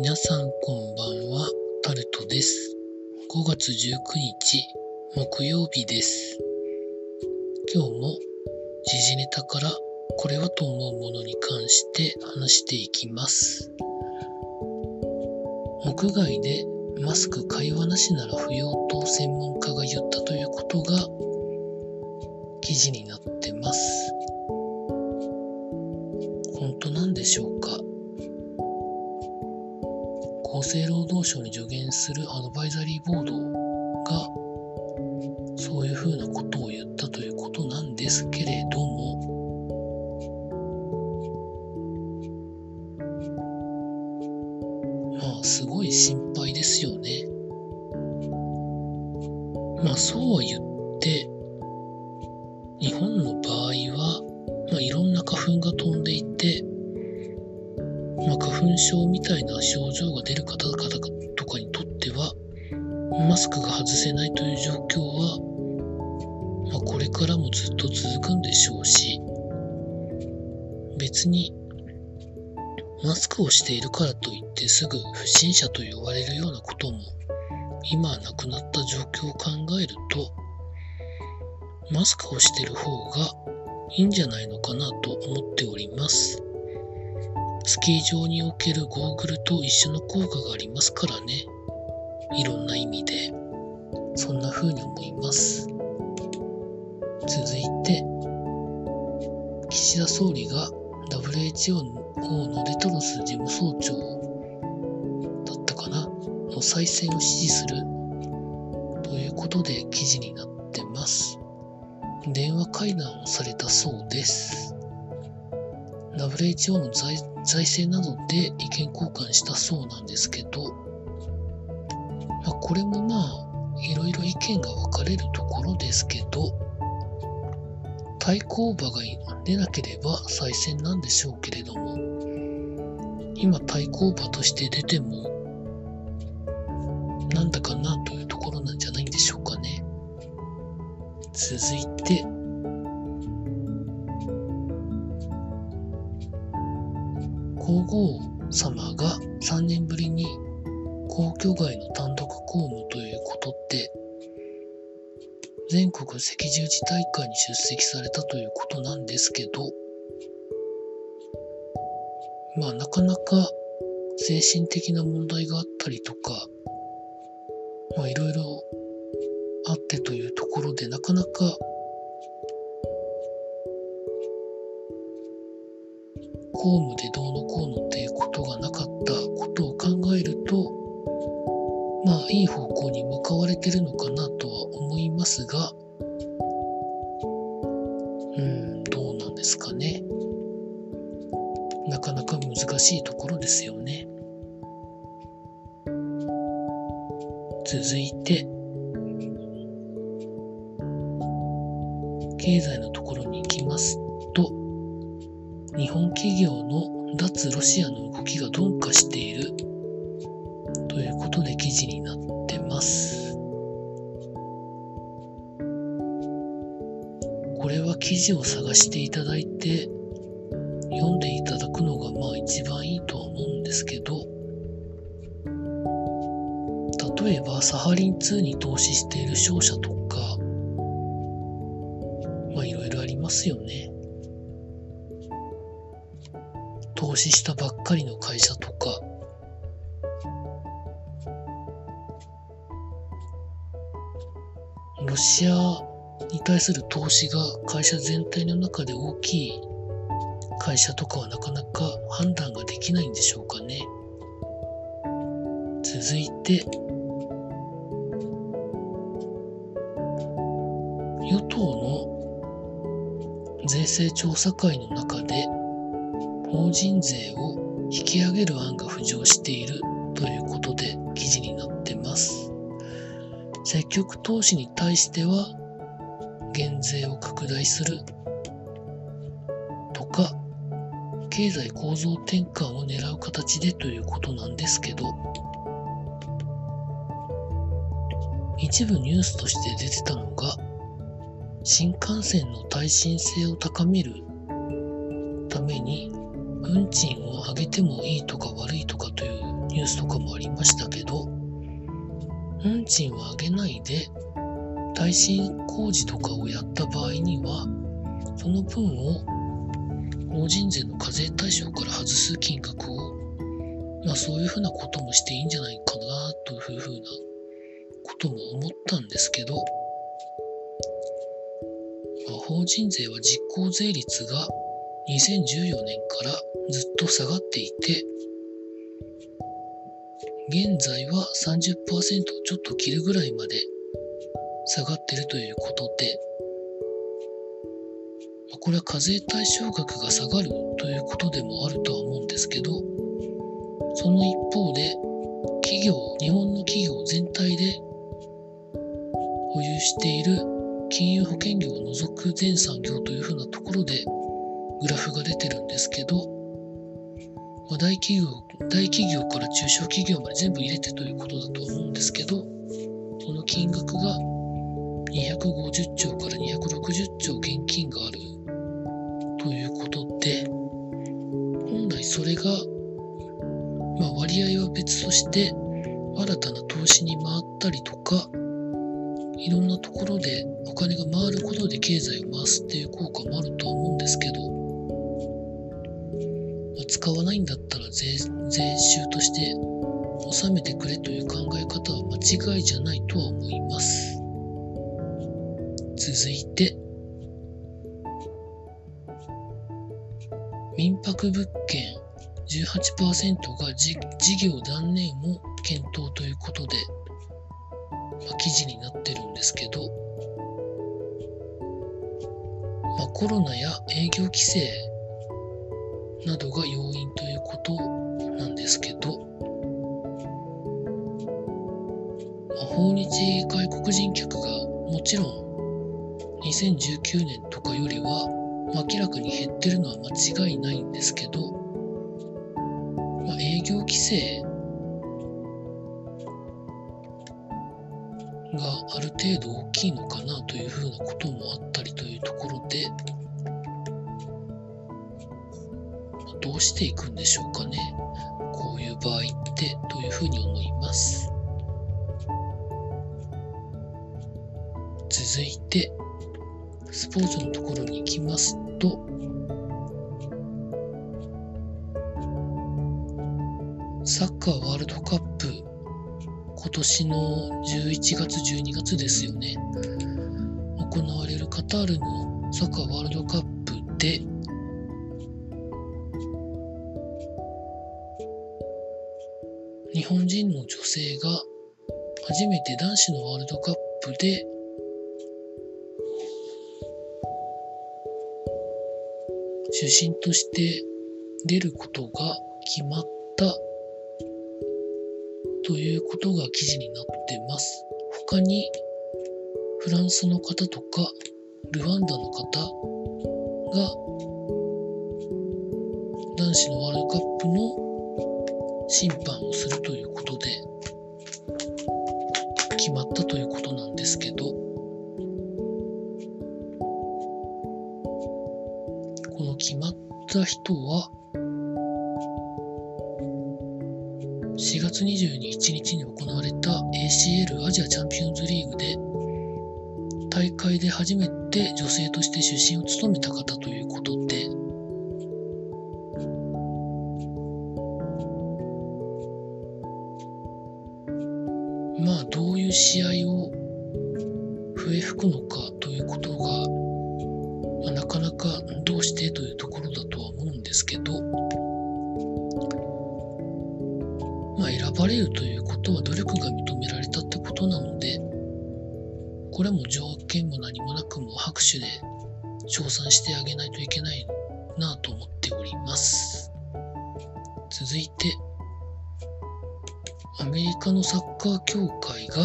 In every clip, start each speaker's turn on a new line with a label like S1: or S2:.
S1: 皆さんこんばんは、タルトです。5月19日、木曜日です。今日も時事ネタからこれはと思うものに関して話していきます。屋外でマスク会話なしなら不要と専門家が言ったということが記事になってます。本当なんでしょうか？厚生労働省に助言するアドバイザリーボードがそういうふうなことを言ったということなんですけれどもまあすごい心配ですよね。まあそうは言って日本の症みたいな症状が出る方々とかにとっては、マスクが外せないという状況は、まあ、これからもずっと続くんでしょうし、別に、マスクをしているからといってすぐ不審者と言われるようなことも、今はなくなった状況を考えると、マスクをしてる方がいいんじゃないのかなと思っております。スキー場におけるゴーグルと一緒の効果がありますからね。いろんな意味で。そんな風に思います。続いて、岸田総理が WHO のテドロス事務総長だったかなの再選を支持するということで記事になってます。電話会談をされたそうです。WHO の財政などで意見交換したそうなんですけど、まあ、これもまあいろいろ意見が分かれるところですけど対抗馬が出なければ再選なんでしょうけれども今対抗馬として出てもなんだかなというところなんじゃないんでしょうかね。続いて皇后様が3年ぶりに皇居外の単独公務ということで全国赤十字大会に出席されたということなんですけどまあなかなか精神的な問題があったりとかまあいろいろあってというところでなかなか公務でどううん、どうなんですかね。なかなか難しいところですよね。続いて、経済のところに行きますと、日本企業の脱ロシアの動きが鈍化しているということで記事になってます。記事を探していただいて読んでいただくのがまあ一番いいとは思うんですけど例えばサハリン2に投資している商社とかまあいろいろありますよね。投資したばっかりの会社とか、ロシアに対する投資が会社全体の中で大きい会社とかはなかなか判断ができないんでしょうかね。続いて、与党の税制調査会の中で法人税を引き上げる案が浮上しているということで記事になってます。積極投資に対しては減税を拡大する。とか経済構造転換を狙う形でということなんですけど一部ニュースとして出てたのが新幹線の耐震性を高めるために運賃を上げてもいいとか悪いとかというニュースとかもありましたけど、運賃は上げないで耐震工事とかをやった場合には、その分を法人税の課税対象から外す金額を、まあそういうふうなこともしていいんじゃないかなというふうなことも思ったんですけど、まあ、法人税は実効税率が2014年からずっと下がっていて、現在は30%をちょっと切るぐらいまで下がってるということで、これは課税対象額が下がるということでもあるとは思うんですけど、その一方で、企業、日本の企業全体で保有している金融保険業を除く全産業というふうなところでグラフが出てるんですけど、まあ、大企業、大企業から中小企業まで全部入れてということだと思うんですけど、その金額が250兆から260兆現金があるということで、本来それが、まあ、割合は別として、新たな投資に回ったりとか、いろんなところでお金が回ることで経済を回すっていう効果もあるとは思うんですけど、まあ、使わないんだったら税税収として納めてくれという考え方は間違いじゃないとは思います。続いて、民泊物件18%が事業断念を検討ということで、まあ、記事になってるんですけど、まあ、コロナや営業規制などが要るのは間違いないんですけど、まあ、営業規制がある程度大きいのかなというふうなこともあったりというところで、どうしていくんでしょうかね。こういう場合ってというふうに思います。続いて、スポーツのところに行きますと、サッカーワールドカップ今年の11月、12月ですよね。行われるカタールのサッカーワールドカップで、日本人の女性が初めて男子のワールドカップで主審として出ることが決まったということが記事になってます。他にフランスの方とかルワンダの方が男子のワールドカップの審判をするということで決まったということなんですけどこの決まった人は ACL アジアチャンピオンズリーグで大会で初めて女性として出身を務めた方ということでまあどういう試合を笛吹くのかということが、まあ、なかなかどうしてというところだとは思うんですけどまあ、選ばれるということは努力が認められたってことなので、これも条件も何もなくも拍手で称賛してあげないといけないなと思っております。続いて、アメリカのサッカー協会が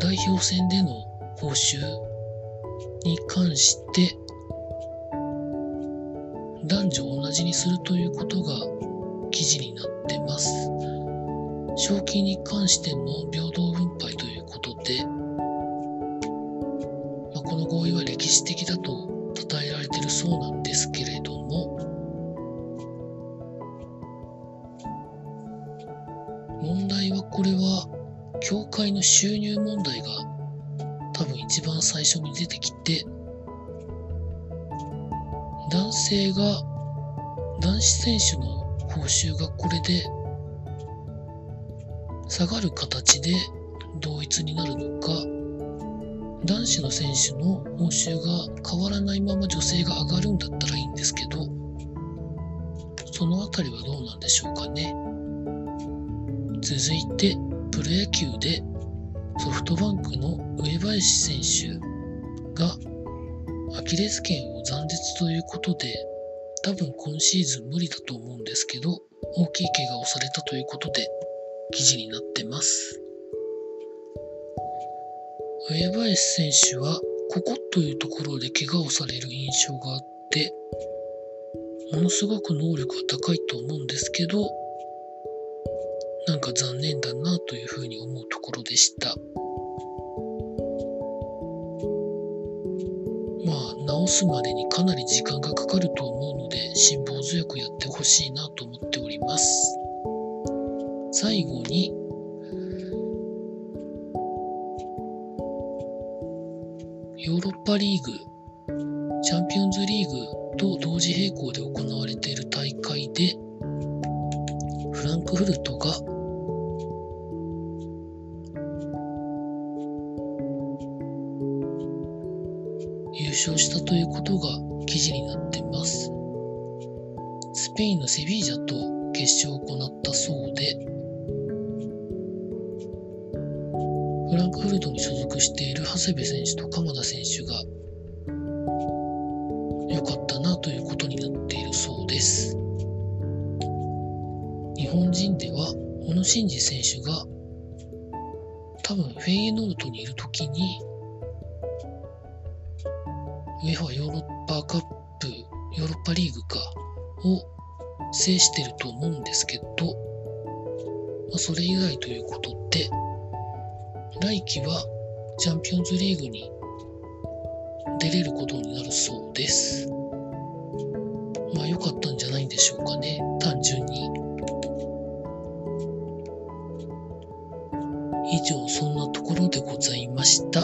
S1: 代表戦での報酬に関して男女同じにするということが記事になってます。賞金に関しても平等分配ということで、まあ、この合意は歴史的だと称えられているそうなんですけれども問題はこれは教会の収入問題が多分一番最初に出てきて男性が男子選手の報酬がこれで下がる形で同一になるのか、男子の選手の報酬が変わらないまま女性が上がるんだったらいいんですけど、そのあたりはどうなんでしょうかね。続いて、プロ野球でソフトバンクの上林選手がアキレス腱を残絶ということで、多分今シーズン無理だと思うんですけど、大きい怪我をされたということで、記事になってます。上林選手は、ここというところで怪我をされる印象があって、ものすごく能力が高いと思うんですけど、なんか残念だなというふうに思うところでした。まあ、治すまでにかなり時間がかかると思うので、辛抱強くやってほしいなと思っております。最後に、ヨーロッパリーグ、チャンピオンズリーグと同時並行で行われている大会で、フランクフルトが優勝したということが記事になっています。スペインのセビージャと決勝を行ったそうで、フランクフルトに所属している長谷部選手と鎌田選手が良かったなということになっているそうです。日本人では小野伸二選手が多分フェイエノートにいる時にウェファヨーロッパカップヨーロッパリーグかを制してると思うんですけど、まあ、それ以外ということで来季はチャンピオンズリーグに出れることになるそうです。まあ良かったんじゃないんでしょうかね、単純に。以上、そんなところでございました。